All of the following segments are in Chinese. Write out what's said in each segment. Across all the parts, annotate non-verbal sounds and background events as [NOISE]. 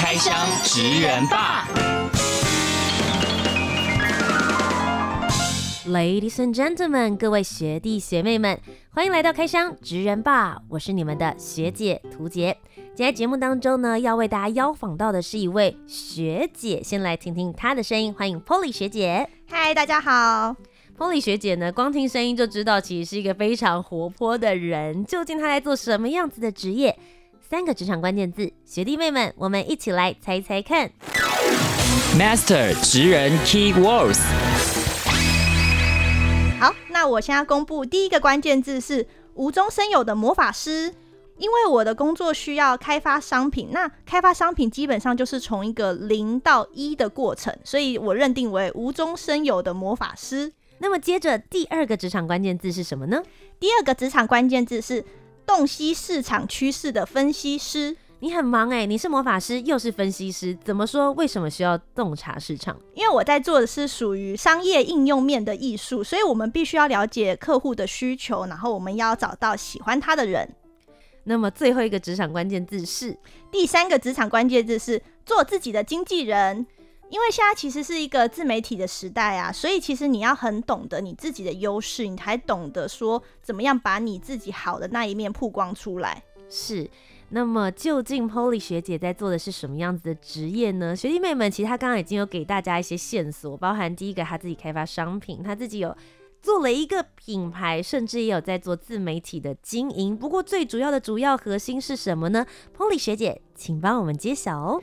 开箱职人吧，Ladies and gentlemen，各位学弟学妹们，欢迎来到开箱职人吧，我是你们的学姐涂洁。今天节目当中呢，要为大家邀访到的是一位学姐，先来听听她的声音，欢迎 Polly 学姐。嗨，大家好。Polly 学姐呢，光听声音就知道，其实是一个非常活泼的人。究竟她在做什么样子的职业？三个职场关键字，学弟妹们，我们一起来猜猜看。Master 职人 Key Words。好，那我现在公布第一个关键字是无中生有的魔法师。因为我的工作需要开发商品，那开发商品基本上就是从一个零到一的过程，所以我认定为无中生有的魔法师。那么接着第二个职场关键字是什么呢？第二个职场关键字是洞悉市场趋势的分析师。你很忙哎，你是魔法师又是分析师，怎么说？为什么需要洞察市场？因为我在做的是属于商业应用面的艺术，所以我们必须要了解客户的需求，然后我们要找到喜欢他的人。那么最后一个职场关键字是第三个职场关键字是做自己的经纪人，因为现在其实是一个自媒体的时代啊，所以其实你要很懂得你自己的优势，你才懂得说怎么样把你自己好的那一面曝光出来。是，那么究竟 Polly 学姐在做的是什么样子的职业呢？学弟妹们，其实她刚刚已经有给大家一些线索，包含第一个她自己开发商品，她自己有。做了一个品牌，甚至也有在做自媒体的经营。不过最主要的主要核心是什么呢？Polly 学姐，请帮我们揭晓哦。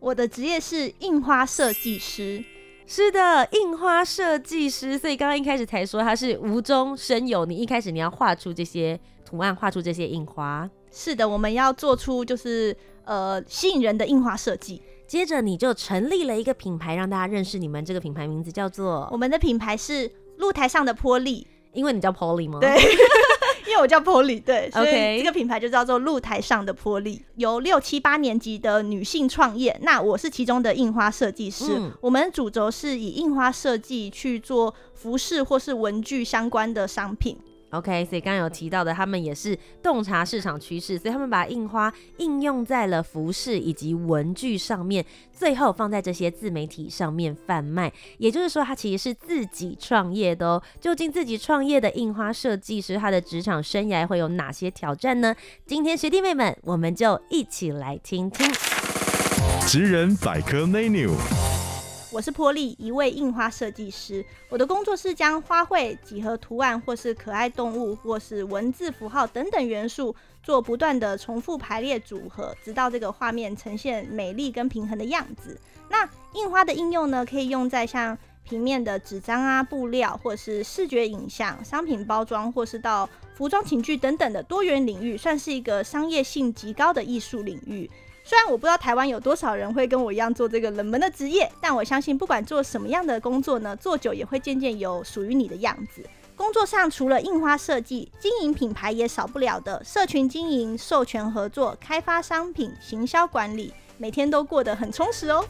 好，我的职业是印花设计师。是的，印花设计师。所以刚刚一开始才说他是无中生有。你一开始你要画出这些图案，画出这些印花。是的，我们要做出就是呃吸引人的印花设计。接着你就成立了一个品牌，让大家认识你们。这个品牌名字叫做……我们的品牌是。露台上的玻璃，因为你叫 Polly 吗？对，[LAUGHS] 因为我叫 Polly，对，[LAUGHS] 所以.这个品牌就叫做露台上的玻璃，由六七八年级的女性创业，那我是其中的印花设计师。嗯、我们主轴是以印花设计去做服饰或是文具相关的商品。OK，所以刚刚有提到的，他们也是洞察市场趋势，所以他们把印花应用在了服饰以及文具上面，最后放在这些自媒体上面贩卖。也就是说，他其实是自己创业的哦。究竟自己创业的印花设计师，他的职场生涯会有哪些挑战呢？今天学弟妹们，我们就一起来听听职人百科 menu。我是波利，一位印花设计师。我的工作是将花卉、几何图案，或是可爱动物，或是文字符号等等元素，做不断的重复排列组合，直到这个画面呈现美丽跟平衡的样子。那印花的应用呢，可以用在像平面的纸张啊、布料，或是视觉影像、商品包装，或是到服装寝具等等的多元领域，算是一个商业性极高的艺术领域。虽然我不知道台湾有多少人会跟我一样做这个冷门的职业，但我相信不管做什么样的工作呢，做久也会渐渐有属于你的样子。工作上除了印花设计，经营品牌也少不了的社群经营、授权合作、开发商品、行销管理，每天都过得很充实哦。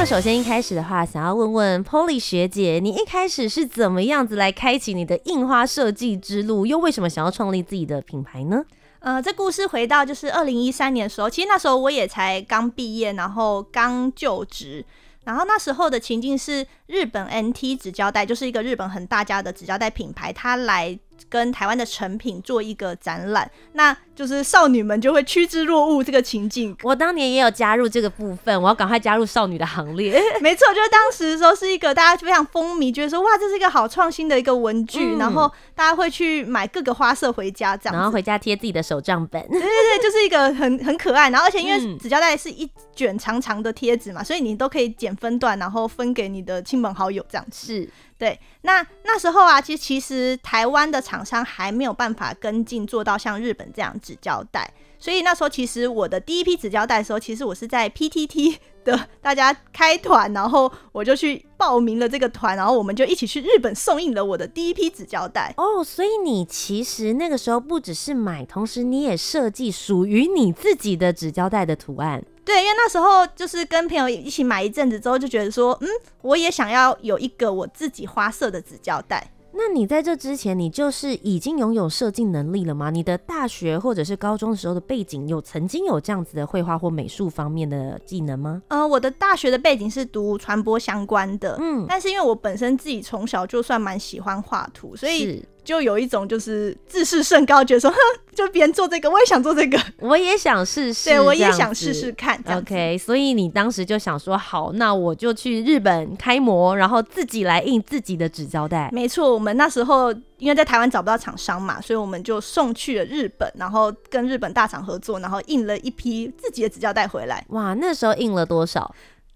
么首先一开始的话，想要问问 Polly 学姐，你一开始是怎么样子来开启你的印花设计之路？又为什么想要创立自己的品牌呢？呃，这故事回到就是二零一三年的时候，其实那时候我也才刚毕业，然后刚就职，然后那时候的情境是日本 NT 纸胶带，就是一个日本很大家的纸胶带品牌，它来。跟台湾的成品做一个展览，那就是少女们就会趋之若鹜这个情境。我当年也有加入这个部分，我要赶快加入少女的行列。[LAUGHS] 没错，就是当时的时候是一个大家非常风靡，觉得说哇，这是一个好创新的一个文具，嗯、然后大家会去买各个花色回家，这样，然后回家贴自己的手账本。对对对，就是一个很很可爱，然后而且因为纸胶带是一卷长长的贴纸嘛，所以你都可以剪分段，然后分给你的亲朋好友这样。是。对，那那时候啊，其实其实台湾的厂商还没有办法跟进做到像日本这样纸胶带，所以那时候其实我的第一批纸胶带的时候，其实我是在 PTT [LAUGHS] 的大家开团，然后我就去报名了这个团，然后我们就一起去日本送印了我的第一批纸胶带。哦，所以你其实那个时候不只是买，同时你也设计属于你自己的纸胶带的图案。对，因为那时候就是跟朋友一起买一阵子之后，就觉得说，嗯，我也想要有一个我自己花色的纸胶带。那你在这之前，你就是已经拥有设计能力了吗？你的大学或者是高中的时候的背景，有曾经有这样子的绘画或美术方面的技能吗？呃，我的大学的背景是读传播相关的，嗯，但是因为我本身自己从小就算蛮喜欢画图，所以。就有一种就是自视甚高，觉得说，哼，就别人做这个，我也想做这个，我也想试试，对，我也想试试看。OK，所以你当时就想说，好，那我就去日本开模，然后自己来印自己的纸胶带。没错，我们那时候因为在台湾找不到厂商嘛，所以我们就送去了日本，然后跟日本大厂合作，然后印了一批自己的纸胶带回来。哇，那时候印了多少？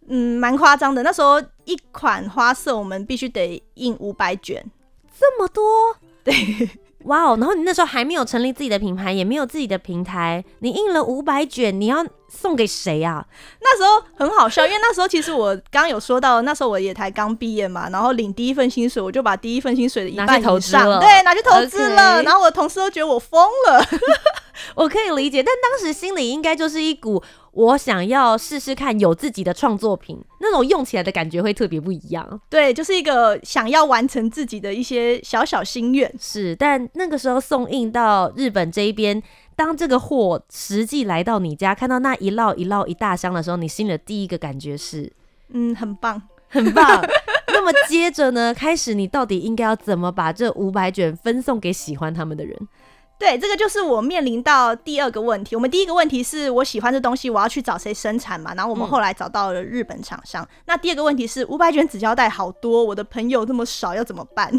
嗯，蛮夸张的。那时候一款花色我们必须得印五百卷，这么多。对，[LAUGHS] 哇哦！然后你那时候还没有成立自己的品牌，也没有自己的平台，你印了五百卷，你要送给谁啊？那时候很好笑，因为那时候其实我刚刚有说到，那时候我也才刚毕业嘛，然后领第一份薪水，我就把第一份薪水的一半投资了，对，拿去投资了。然后我的同事都觉得我疯了，[LAUGHS] 我可以理解，但当时心里应该就是一股。我想要试试看有自己的创作品，那种用起来的感觉会特别不一样。对，就是一个想要完成自己的一些小小心愿。是，但那个时候送印到日本这一边，当这个货实际来到你家，看到那一摞一摞一大箱的时候，你心里的第一个感觉是，嗯，很棒，很棒。[LAUGHS] 那么接着呢，开始你到底应该要怎么把这五百卷分送给喜欢他们的人？对，这个就是我面临到第二个问题。我们第一个问题是我喜欢这东西，我要去找谁生产嘛？然后我们后来找到了日本厂商。嗯、那第二个问题是五百卷纸胶带好多，我的朋友这么少，要怎么办？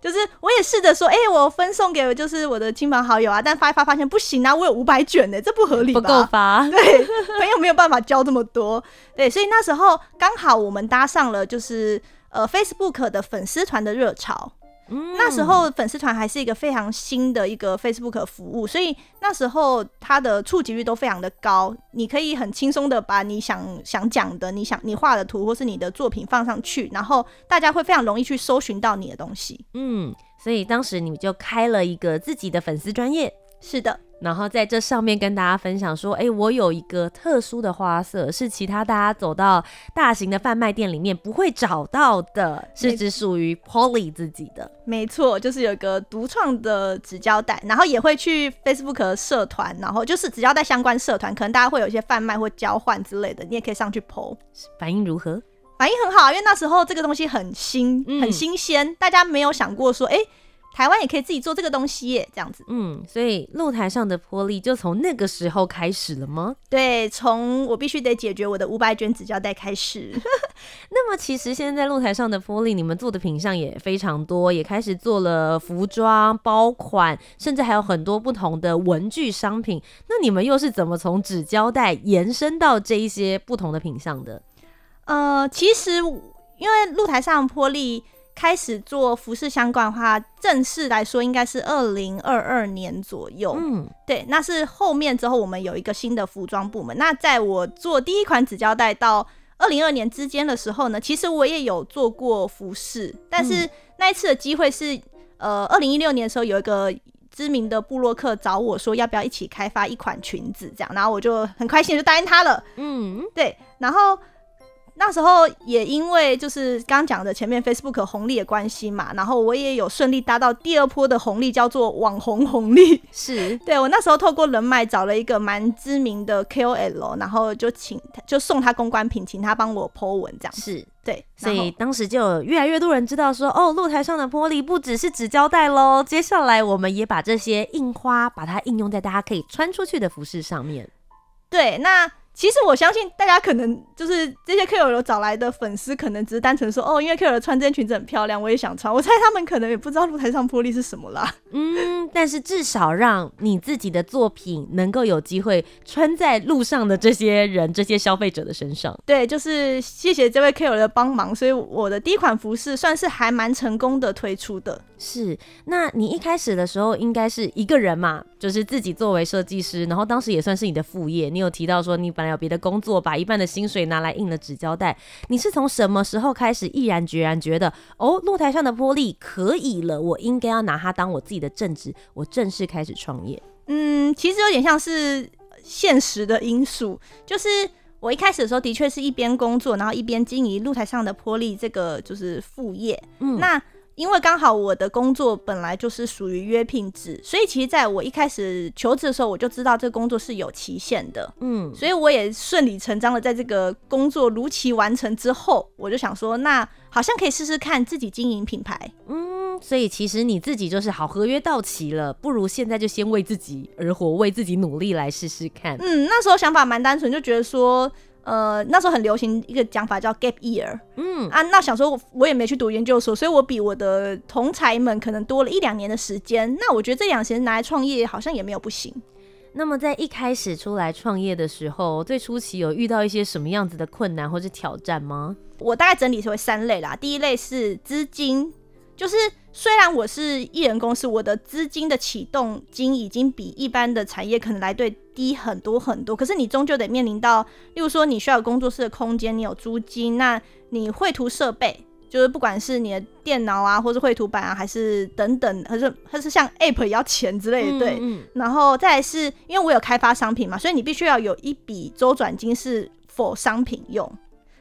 就是我也试着说，哎、欸，我分送给就是我的亲朋好友啊，但发一发发现不行啊，我有五百卷呢，这不合理吧？不够发。[LAUGHS] 对，朋友没有办法交这么多。对，所以那时候刚好我们搭上了就是呃 Facebook 的粉丝团的热潮。嗯、那时候粉丝团还是一个非常新的一个 Facebook 服务，所以那时候它的触及率都非常的高。你可以很轻松的把你想想讲的、你想你画的图或是你的作品放上去，然后大家会非常容易去搜寻到你的东西。嗯，所以当时你们就开了一个自己的粉丝专页。是的。然后在这上面跟大家分享说，哎，我有一个特殊的花色，是其他大家走到大型的贩卖店里面不会找到的，是只属于 Polly 自己的。没错，就是有一个独创的纸胶带，然后也会去 Facebook 社团，然后就是纸胶带相关社团，可能大家会有一些贩卖或交换之类的，你也可以上去 po。反应如何？反应很好，因为那时候这个东西很新，很新鲜，嗯、大家没有想过说，哎。台湾也可以自己做这个东西耶，这样子。嗯，所以露台上的玻璃就从那个时候开始了吗？对，从我必须得解决我的五百卷纸胶带开始。[LAUGHS] 那么其实现在露台上的玻璃，你们做的品相也非常多，也开始做了服装、包款，甚至还有很多不同的文具商品。那你们又是怎么从纸胶带延伸到这一些不同的品相的？呃，其实因为露台上的波丽。开始做服饰相关的话，正式来说应该是二零二二年左右。嗯，对，那是后面之后我们有一个新的服装部门。那在我做第一款纸胶带到二零二二年之间的时候呢，其实我也有做过服饰，但是那一次的机会是，呃，二零一六年的时候有一个知名的布洛克找我说要不要一起开发一款裙子，这样，然后我就很开心就答应他了。嗯，对，然后。那时候也因为就是刚刚讲的前面 Facebook 红利的关系嘛，然后我也有顺利搭到第二波的红利，叫做网红红利。是，[LAUGHS] 对，我那时候透过人脉找了一个蛮知名的 KOL，然后就请就送他公关品，请他帮我 po 文这样。是，对，所以当时就有越来越多人知道说，哦，露台上的玻璃不只是纸胶带喽，接下来我们也把这些印花把它应用在大家可以穿出去的服饰上面。对，那。其实我相信大家可能就是这些 KOL 找来的粉丝，可能只是单纯说哦，因为 KOL 穿这件裙子很漂亮，我也想穿。我猜他们可能也不知道露台上玻璃是什么啦。嗯，但是至少让你自己的作品能够有机会穿在路上的这些人、这些消费者的身上。对，就是谢谢这位 KOL 的帮忙，所以我的第一款服饰算是还蛮成功的推出的。是，那你一开始的时候应该是一个人嘛，就是自己作为设计师，然后当时也算是你的副业。你有提到说你本来。还有别的工作，把一半的薪水拿来印了纸胶带。你是从什么时候开始毅然决然觉得，哦，露台上的玻璃可以了，我应该要拿它当我自己的正职，我正式开始创业？嗯，其实有点像是现实的因素，就是我一开始的时候的确是一边工作，然后一边经营露台上的玻璃这个就是副业。嗯，那。因为刚好我的工作本来就是属于约聘制，所以其实在我一开始求职的时候，我就知道这个工作是有期限的。嗯，所以我也顺理成章的在这个工作如期完成之后，我就想说，那好像可以试试看自己经营品牌。嗯，所以其实你自己就是好，合约到期了，不如现在就先为自己而活，为自己努力来试试看。嗯，那时候想法蛮单纯，就觉得说。呃，那时候很流行一个讲法叫 gap year，嗯啊，那想说我我也没去读研究所，所以我比我的同才们可能多了一两年的时间。那我觉得这两年拿来创业好像也没有不行。那么在一开始出来创业的时候，最初期有遇到一些什么样子的困难或是挑战吗？我大概整理成为三类啦。第一类是资金。就是虽然我是艺人公司，我的资金的启动金已经比一般的产业可能来对低很多很多，可是你终究得面临到，例如说你需要有工作室的空间，你有租金，那你绘图设备，就是不管是你的电脑啊，或是绘图板啊，还是等等，还是还是像 App 也要钱之类的，对。嗯嗯。然后再来是因为我有开发商品嘛，所以你必须要有一笔周转金是 for 商品用。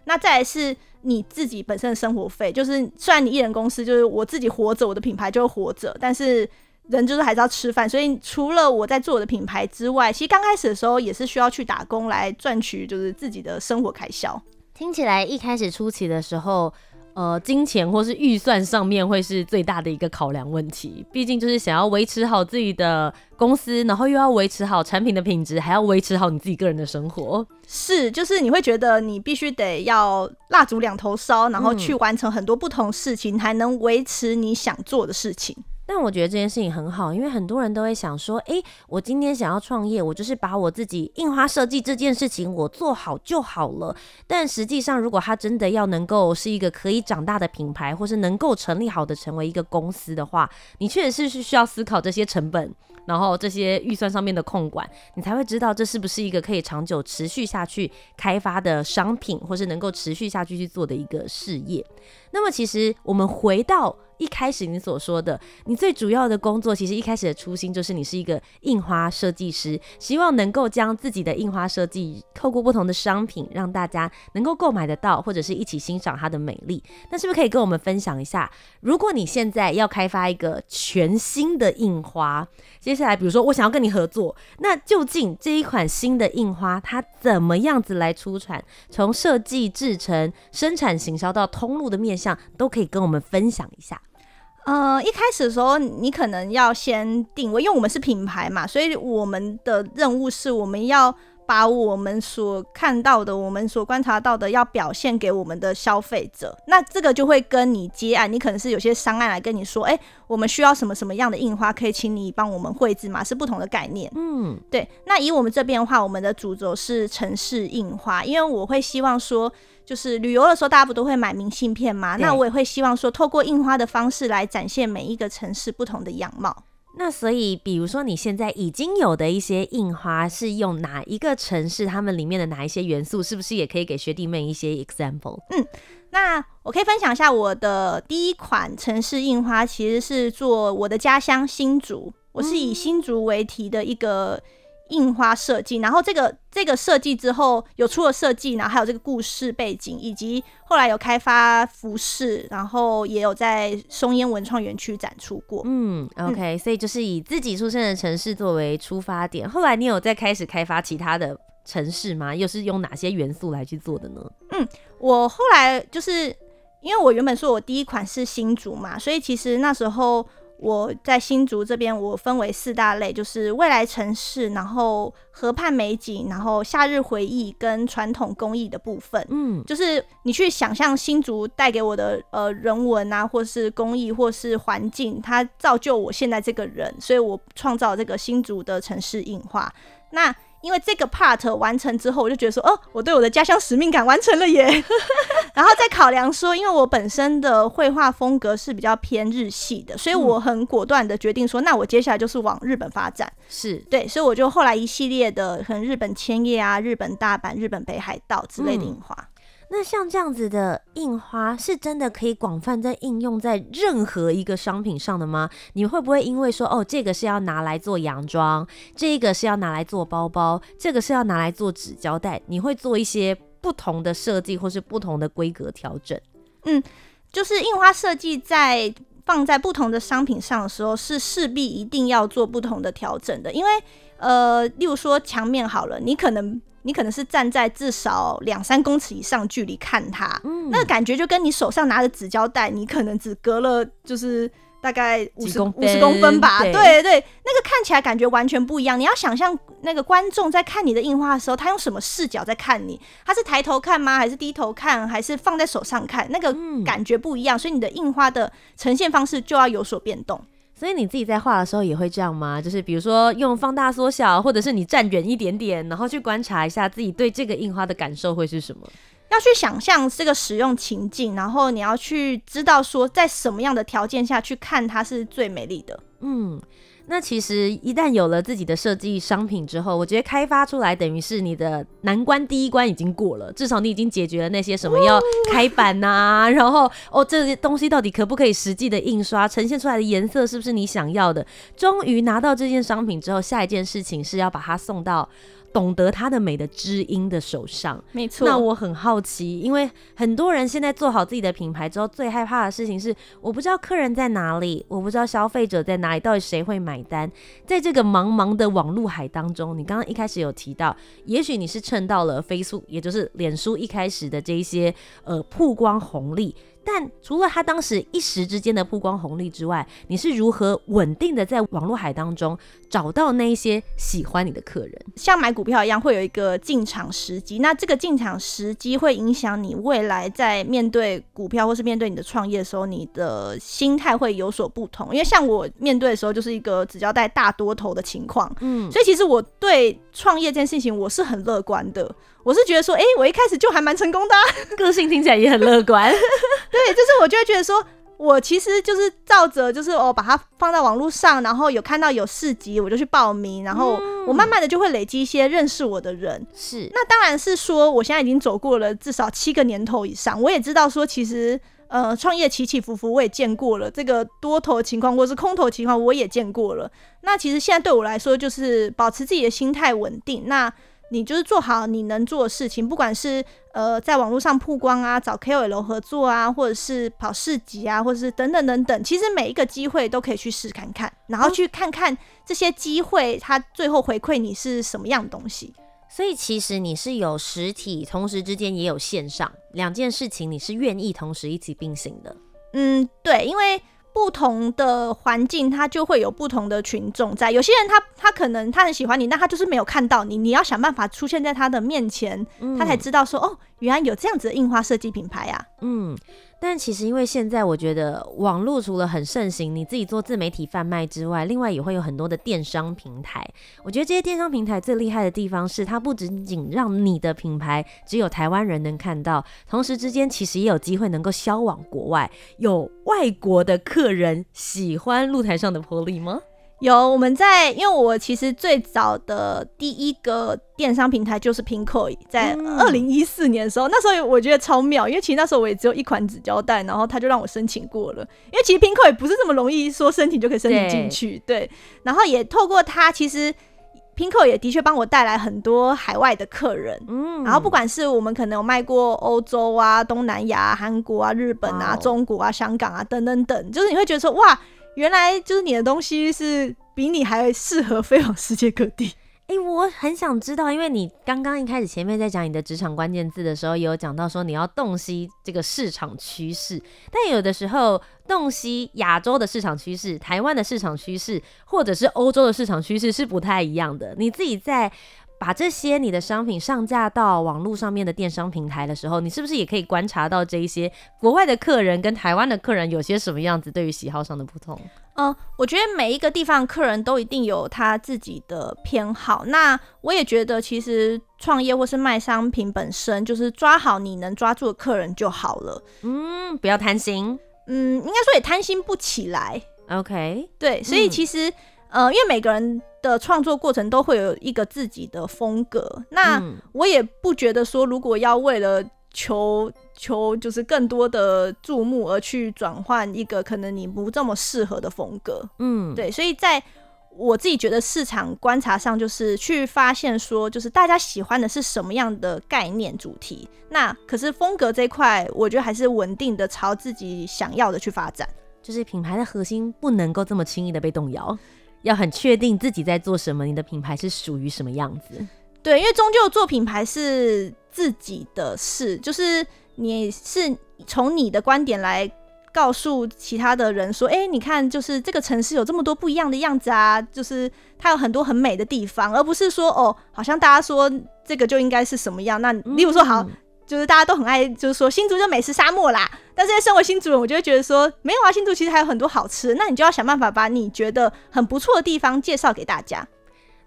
那再来是。你自己本身的生活费，就是虽然你艺人公司就是我自己活着，我的品牌就会活着，但是人就是还是要吃饭，所以除了我在做我的品牌之外，其实刚开始的时候也是需要去打工来赚取就是自己的生活开销。听起来一开始初期的时候。呃，金钱或是预算上面会是最大的一个考量问题，毕竟就是想要维持好自己的公司，然后又要维持好产品的品质，还要维持好你自己个人的生活。是，就是你会觉得你必须得要蜡烛两头烧，然后去完成很多不同事情，嗯、才能维持你想做的事情。但我觉得这件事情很好，因为很多人都会想说，诶，我今天想要创业，我就是把我自己印花设计这件事情我做好就好了。但实际上，如果他真的要能够是一个可以长大的品牌，或是能够成立好的成为一个公司的话，你确实是是需要思考这些成本。然后这些预算上面的控管，你才会知道这是不是一个可以长久持续下去开发的商品，或是能够持续下去去做的一个事业。那么，其实我们回到一开始你所说的，你最主要的工作，其实一开始的初心就是你是一个印花设计师，希望能够将自己的印花设计透过不同的商品，让大家能够购买得到，或者是一起欣赏它的美丽。那是不是可以跟我们分享一下，如果你现在要开发一个全新的印花，接下来，比如说我想要跟你合作，那究竟这一款新的印花它怎么样子来出产？从设计、制成、生产、行销到通路的面向，都可以跟我们分享一下。呃，一开始的时候，你可能要先定位，因为我们是品牌嘛，所以我们的任务是我们要。把我们所看到的，我们所观察到的，要表现给我们的消费者。那这个就会跟你接案，你可能是有些商案来跟你说，哎、欸，我们需要什么什么样的印花，可以请你帮我们绘制吗？是不同的概念。嗯，对。那以我们这边的话，我们的主轴是城市印花，因为我会希望说，就是旅游的时候大家不都会买明信片吗？那我也会希望说，透过印花的方式来展现每一个城市不同的样貌。那所以，比如说你现在已经有的一些印花，是用哪一个城市？他们里面的哪一些元素，是不是也可以给学弟妹一些 example？嗯，那我可以分享一下我的第一款城市印花，其实是做我的家乡新竹，我是以新竹为题的一个。印花设计，然后这个这个设计之后有出了设计，然后还有这个故事背景，以及后来有开发服饰，然后也有在松烟文创园区展出过。嗯，OK，嗯，所以就是以自己出生的城市作为出发点。后来你有再开始开发其他的城市吗？又是用哪些元素来去做的呢？嗯，我后来就是因为我原本说我第一款是新竹嘛，所以其实那时候。我在新竹这边，我分为四大类，就是未来城市，然后河畔美景，然后夏日回忆跟传统工艺的部分。嗯，就是你去想象新竹带给我的呃人文啊，或是工艺，或是环境，它造就我现在这个人，所以我创造这个新竹的城市硬化。那因为这个 part 完成之后，我就觉得说，哦，我对我的家乡使命感完成了耶。[LAUGHS] 然后再考量说，因为我本身的绘画风格是比较偏日系的，所以我很果断的决定说，那我接下来就是往日本发展。是对，所以我就后来一系列的，可能日本千叶啊、日本大阪、日本北海道之类的印花。嗯那像这样子的印花是真的可以广泛在应用在任何一个商品上的吗？你会不会因为说哦，这个是要拿来做洋装，这个是要拿来做包包，这个是要拿来做纸胶带，你会做一些不同的设计或是不同的规格调整？嗯，就是印花设计在放在不同的商品上的时候，是势必一定要做不同的调整的，因为呃，例如说墙面好了，你可能。你可能是站在至少两三公尺以上距离看它，嗯，那个感觉就跟你手上拿着纸胶带，你可能只隔了就是大概五十五十公分吧，对对，对，那个看起来感觉完全不一样。你要想象那个观众在看你的印花的时候，他用什么视角在看你？他是抬头看吗？还是低头看？还是放在手上看？那个感觉不一样，所以你的印花的呈现方式就要有所变动。所以你自己在画的时候也会这样吗？就是比如说用放大缩小，或者是你站远一点点，然后去观察一下自己对这个印花的感受会是什么？要去想象这个使用情境，然后你要去知道说在什么样的条件下去看它是最美丽的。嗯。那其实一旦有了自己的设计商品之后，我觉得开发出来等于是你的难关第一关已经过了，至少你已经解决了那些什么要开版呐、啊，然后哦这些东西到底可不可以实际的印刷，呈现出来的颜色是不是你想要的？终于拿到这件商品之后，下一件事情是要把它送到。懂得它的美的知音的手上，没错。那我很好奇，因为很多人现在做好自己的品牌之后，最害怕的事情是，我不知道客人在哪里，我不知道消费者在哪里，到底谁会买单？在这个茫茫的网路海当中，你刚刚一开始有提到，也许你是趁到了 Facebook，也就是脸书一开始的这一些呃曝光红利。但除了他当时一时之间的曝光红利之外，你是如何稳定的在网络海当中找到那一些喜欢你的客人？像买股票一样，会有一个进场时机。那这个进场时机会影响你未来在面对股票或是面对你的创业的时候，你的心态会有所不同。因为像我面对的时候，就是一个只交代大多头的情况，嗯，所以其实我对创业这件事情我是很乐观的。我是觉得说，哎、欸，我一开始就还蛮成功的、啊，个性听起来也很乐观。对，就是我就会觉得说，我其实就是照着，就是我把它放在网络上，然后有看到有市集，我就去报名，然后我慢慢的就会累积一些认识我的人。是，那当然是说，我现在已经走过了至少七个年头以上，我也知道说，其实呃，创业起起伏伏我也见过了，这个多头情况或是空头情况我也见过了。那其实现在对我来说，就是保持自己的心态稳定。那你就是做好你能做的事情，不管是呃在网络上曝光啊，找 KOL 合作啊，或者是跑市集啊，或者是等等等等，其实每一个机会都可以去试看看，然后去看看这些机会它最后回馈你是什么样的东西。所以其实你是有实体，同时之间也有线上两件事情，你是愿意同时一起并行的。嗯，对，因为。不同的环境，他就会有不同的群众在。有些人他他可能他很喜欢你，但他就是没有看到你，你要想办法出现在他的面前，他才知道说哦，原来有这样子的印花设计品牌啊。嗯。但其实，因为现在我觉得网络除了很盛行，你自己做自媒体贩卖之外，另外也会有很多的电商平台。我觉得这些电商平台最厉害的地方是，它不仅仅让你的品牌只有台湾人能看到，同时之间其实也有机会能够销往国外，有外国的客人喜欢露台上的玻璃吗？有，我们在，因为我其实最早的第一个电商平台就是 Pinkoi，在二零一四年的时候，嗯、那时候我觉得超妙，因为其实那时候我也只有一款纸胶带，然后他就让我申请过了，因为其实 Pinkoi 不是这么容易说申请就可以申请进去，对，对，然后也透过他，其实 Pinkoi 也的确帮我带来很多海外的客人，嗯，然后不管是我们可能有卖过欧洲啊、东南亚、韩国啊、日本啊、中国啊、香港啊等等等，就是你会觉得说哇。原来就是你的东西是比你还适合飞往世界各地。哎、我很想知道，因为你刚刚一开始前面在讲你的职场关键字的时候，有讲到说你要洞悉这个市场趋势，但有的时候洞悉亚洲的市场趋势、台湾的市场趋势，或者是欧洲的市场趋势是不太一样的。你自己在。把这些你的商品上架到网络上面的电商平台的时候，你是不是也可以观察到这一些国外的客人跟台湾的客人有些什么样子对于喜好上的不同？嗯，我觉得每一个地方客人都一定有他自己的偏好。那我也觉得，其实创业或是卖商品本身就是抓好你能抓住的客人就好了。嗯，不要贪心。嗯，应该说也贪心不起来。OK，对，所以其实。嗯呃，因为每个人的创作过程都会有一个自己的风格，那我也不觉得说，如果要为了求求就是更多的注目而去转换一个可能你不这么适合的风格，嗯，对，所以在我自己觉得市场观察上，就是去发现说，就是大家喜欢的是什么样的概念主题，那可是风格这一块，我觉得还是稳定的朝自己想要的去发展，就是品牌的核心不能够这么轻易的被动摇。要很确定自己在做什么，你的品牌是属于什么样子？对，因为终究做品牌是自己的事，就是你是从你的观点来告诉其他的人说，哎、欸，你看，就是这个城市有这么多不一样的样子啊，就是它有很多很美的地方，而不是说哦，好像大家说这个就应该是什么样。那例如说好。嗯就是大家都很爱，就是说新竹就美食沙漠啦。但是身为新竹人，我就会觉得说，没有啊，新竹其实还有很多好吃。那你就要想办法把你觉得很不错的地方介绍给大家。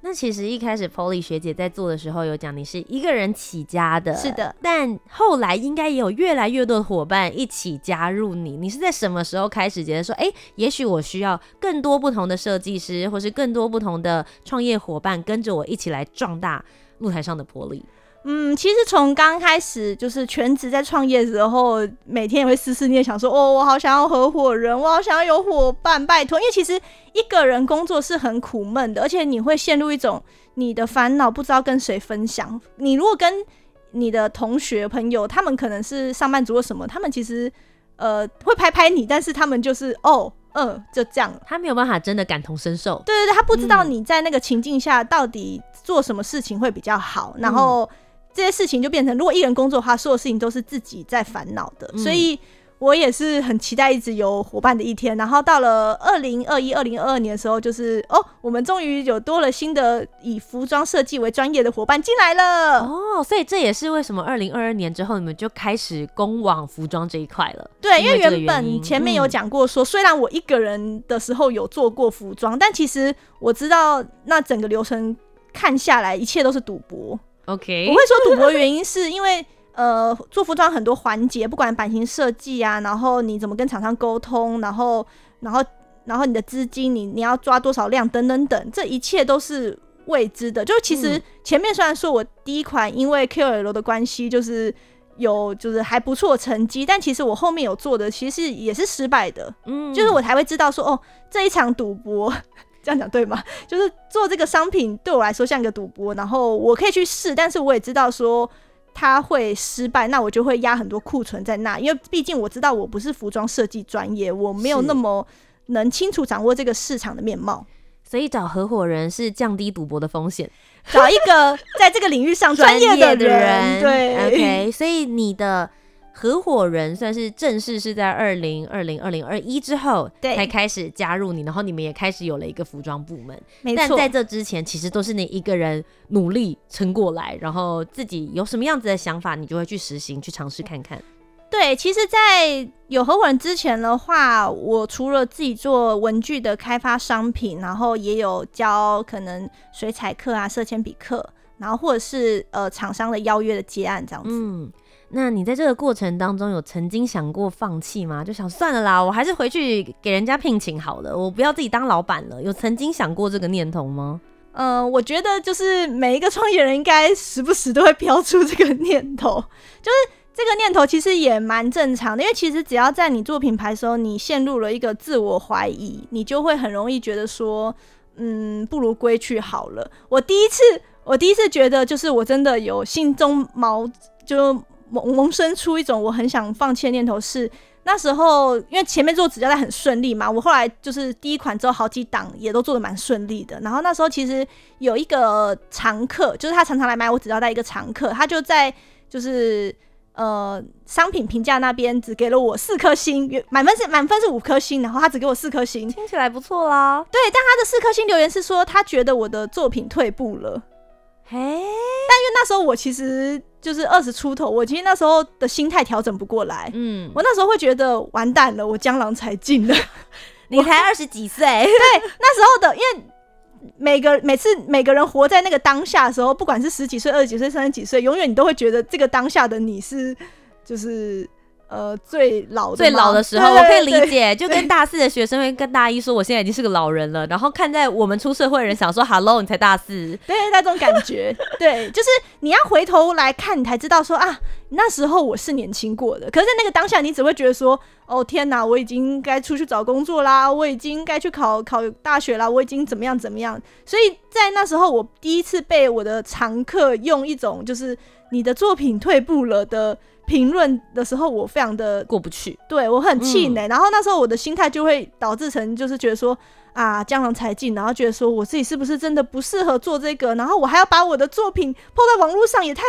那其实一开始 Polly 学姐在做的时候有讲，你是一个人起家的，是的。但后来应该也有越来越多的伙伴一起加入你。你是在什么时候开始觉得说，哎、欸，也许我需要更多不同的设计师，或是更多不同的创业伙伴跟着我一起来壮大露台上的 Polly？嗯，其实从刚开始就是全职在创业的时候，每天也会思思念想说，哦，我好想要合伙人，我好想要有伙伴，拜托。因为其实一个人工作是很苦闷的，而且你会陷入一种你的烦恼不知道跟谁分享。你如果跟你的同学朋友，他们可能是上班族或什么，他们其实呃会拍拍你，但是他们就是哦，嗯，就这样，他没有办法真的感同身受。对对对，他不知道你在那个情境下到底做什么事情会比较好，然后。这些事情就变成，如果一人工作的话，所有事情都是自己在烦恼的。嗯、所以我也是很期待一直有伙伴的一天。然后到了二零二一、二零二二年的时候，就是哦，我们终于有多了新的以服装设计为专业的伙伴进来了。哦，所以这也是为什么二零二二年之后你们就开始攻往服装这一块了。对，因为原本前面有讲过说，虽然我一个人的时候有做过服装，嗯、但其实我知道那整个流程看下来，一切都是赌博。OK，我会说赌博原因是因为，[LAUGHS] 呃，做服装很多环节，不管版型设计啊，然后你怎么跟厂商沟通，然后，然后，然后你的资金，你你要抓多少量，等等等，这一切都是未知的。就其实前面虽然说我第一款因为 KOL 的关系，就是有就是还不错的成绩，但其实我后面有做的其实也是失败的。嗯，就是我才会知道说，哦，这一场赌博。这样讲对吗？[LAUGHS] 就是做这个商品对我来说像一个赌博，然后我可以去试，但是我也知道说它会失败，那我就会压很多库存在那，因为毕竟我知道我不是服装设计专业，我没有那么能清楚掌握这个市场的面貌，所以找合伙人是降低赌博的风险，找一个在这个领域上专业的人，对，OK，所以你的。合伙人算是正式是在二零二零二零二一之后，对，才开始加入你，然后你们也开始有了一个服装部门。没错，但在这之前，其实都是你一个人努力撑过来，然后自己有什么样子的想法，你就会去实行，去尝试看看。对，其实，在有合伙人之前的话，我除了自己做文具的开发商品，然后也有教可能水彩课啊、色铅笔课，然后或者是呃厂商的邀约的接案这样子。嗯。那你在这个过程当中有曾经想过放弃吗？就想算了啦，我还是回去给人家聘请好了，我不要自己当老板了。有曾经想过这个念头吗？嗯、我觉得就是每一个创业人应该时不时都会飘出这个念头，就是这个念头其实也蛮正常的，因为其实只要在你做品牌的时候，你陷入了一个自我怀疑，你就会很容易觉得说，嗯，不如归去好了。我第一次，我第一次觉得就是我真的有心中毛就。萌萌生出一种我很想放弃的念头，是那时候因为前面做纸胶带很顺利嘛，我后来就是第一款之后好几档也都做得蛮顺利的。然后那时候其实有一个常客，就是他常常来买我纸胶带一个常客，他就在就是呃商品评价那边只给了我四颗星，满分是满分是五颗星，然后他只给我四颗星，听起来不错啦。对，但他的四颗星留言是说他觉得我的作品退步了。嘿，但因为那时候我其实就是二十出头，我其实那时候的心态调整不过来。嗯，我那时候会觉得完蛋了，我江郎才尽了。[LAUGHS] 你才二十几岁，[LAUGHS] 对，那时候的，因为每个每次每个人活在那个当下的时候，不管是十几岁、二十几岁、三十几岁，永远你都会觉得这个当下的你是就是。呃，最老的最老的时候，我可以理解，就跟大四的学生会跟大一说，我现在已经是个老人了。然后看在我们出社会的人想说，[LAUGHS] Hello，你才大四，对，那种感觉，[LAUGHS] 对，就是你要回头来看，你才知道说啊，那时候我是年轻过的。可是，在那个当下，你只会觉得说，哦天哪，我已经该出去找工作啦，我已经该去考考大学啦，我已经怎么样怎么样。所以在那时候，我第一次被我的常客用一种就是你的作品退步了的。评论的时候，我非常的过不去，对我很气馁。嗯、然后那时候我的心态就会导致成，就是觉得说啊，江郎才尽，然后觉得说我自己是不是真的不适合做这个，然后我还要把我的作品 PO 在网络上，也太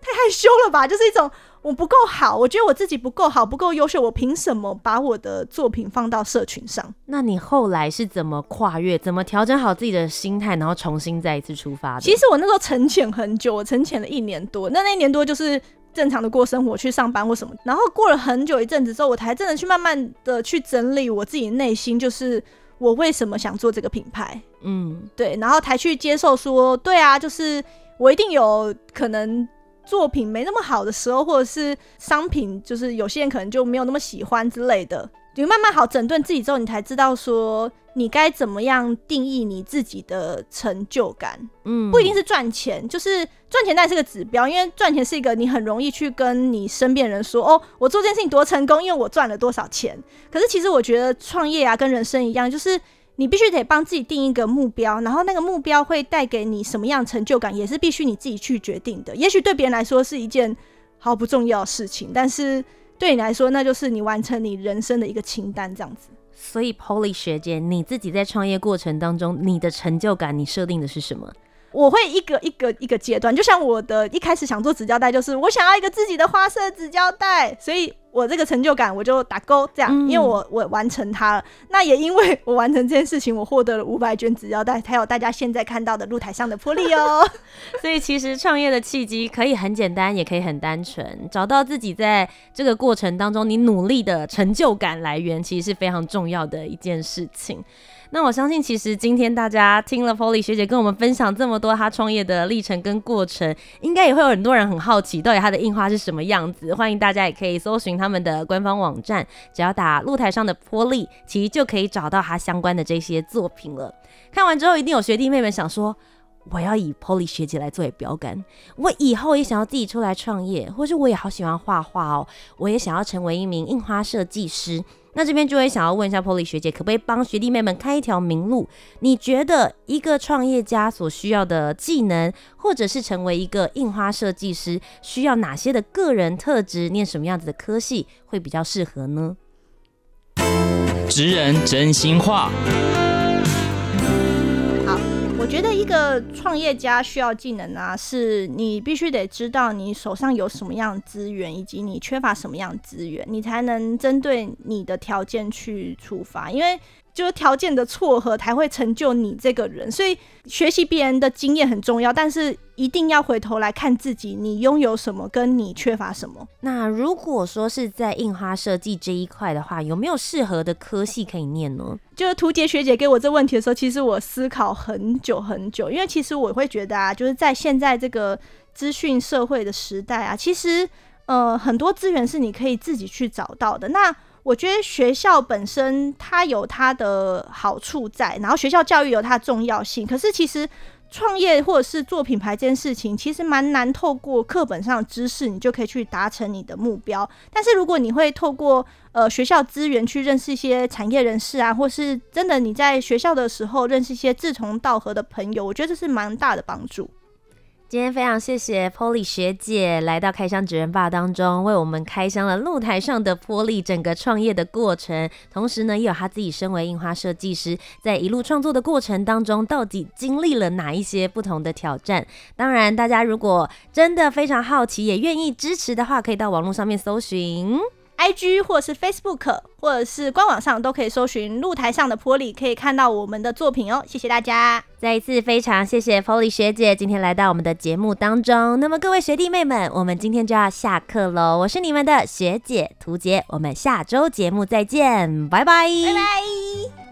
太害羞了吧？就是一种我不够好，我觉得我自己不够好，不够优秀，我凭什么把我的作品放到社群上？那你后来是怎么跨越，怎么调整好自己的心态，然后重新再一次出发的？其实我那时候沉潜很久，我沉潜了一年多，那那一年多就是。正常的过生活，去上班或什么，然后过了很久一阵子之后，我才真的去慢慢的去整理我自己内心，就是我为什么想做这个品牌，嗯，对，然后才去接受说，对啊，就是我一定有可能作品没那么好的时候，或者是商品就是有些人可能就没有那么喜欢之类的。你慢慢好整顿自己之后，你才知道说你该怎么样定义你自己的成就感。嗯，不一定是赚钱，就是赚钱那是个指标，因为赚钱是一个你很容易去跟你身边人说哦，我做这件事情多成功，因为我赚了多少钱。可是其实我觉得创业啊，跟人生一样，就是你必须得帮自己定一个目标，然后那个目标会带给你什么样成就感，也是必须你自己去决定的。也许对别人来说是一件毫不重要的事情，但是。对你来说，那就是你完成你人生的一个清单，这样子。所以，Polly 学姐，你自己在创业过程当中，你的成就感，你设定的是什么？我会一个一个一个阶段，就像我的一开始想做纸胶带，就是我想要一个自己的花色纸胶带，所以。我这个成就感，我就打勾这样，因为我我完成它了。嗯、那也因为我完成这件事情，我获得了五百卷纸胶带，才有大家现在看到的露台上的玻璃哦。[LAUGHS] 所以其实创业的契机可以很简单，也可以很单纯，找到自己在这个过程当中你努力的成就感来源，其实是非常重要的一件事情。那我相信，其实今天大家听了 Polly 学姐跟我们分享这么多她创业的历程跟过程，应该也会有很多人很好奇，到底她的印花是什么样子。欢迎大家也可以搜寻他们的官方网站，只要打露台上的 Polly，其实就可以找到她相关的这些作品了。看完之后，一定有学弟妹们想说，我要以 Polly 学姐来作为标杆，我以后也想要自己出来创业，或是我也好喜欢画画哦，我也想要成为一名印花设计师。那这边就会想要问一下 Polly 学姐，可不可以帮学弟妹们开一条明路？你觉得一个创业家所需要的技能，或者是成为一个印花设计师，需要哪些的个人特质？念什么样子的科系会比较适合呢？职人真心话。觉得一个创业家需要技能啊，是你必须得知道你手上有什么样资源，以及你缺乏什么样资源，你才能针对你的条件去出发，因为。就是条件的撮合才会成就你这个人，所以学习别人的经验很重要，但是一定要回头来看自己，你拥有什么，跟你缺乏什么。那如果说是在印花设计这一块的话，有没有适合的科系可以念呢？就是图杰学姐给我这问题的时候，其实我思考很久很久，因为其实我会觉得啊，就是在现在这个资讯社会的时代啊，其实呃很多资源是你可以自己去找到的。那我觉得学校本身它有它的好处在，然后学校教育有它的重要性。可是其实创业或者是做品牌这件事情，其实蛮难透过课本上的知识，你就可以去达成你的目标。但是如果你会透过呃学校资源去认识一些产业人士啊，或是真的你在学校的时候认识一些志同道合的朋友，我觉得这是蛮大的帮助。今天非常谢谢 Polly 学姐来到开箱职人吧当中，为我们开箱了露台上的波莉整个创业的过程，同时呢，也有她自己身为印花设计师，在一路创作的过程当中，到底经历了哪一些不同的挑战？当然，大家如果真的非常好奇，也愿意支持的话，可以到网络上面搜寻。IG 或是 Facebook 或者是官网上都可以搜寻露台上的波莉，可以看到我们的作品哦。谢谢大家，再一次非常谢谢 Polly 学姐今天来到我们的节目当中。那么各位学弟妹们，我们今天就要下课喽。我是你们的学姐涂洁，我们下周节目再见，拜拜，拜拜。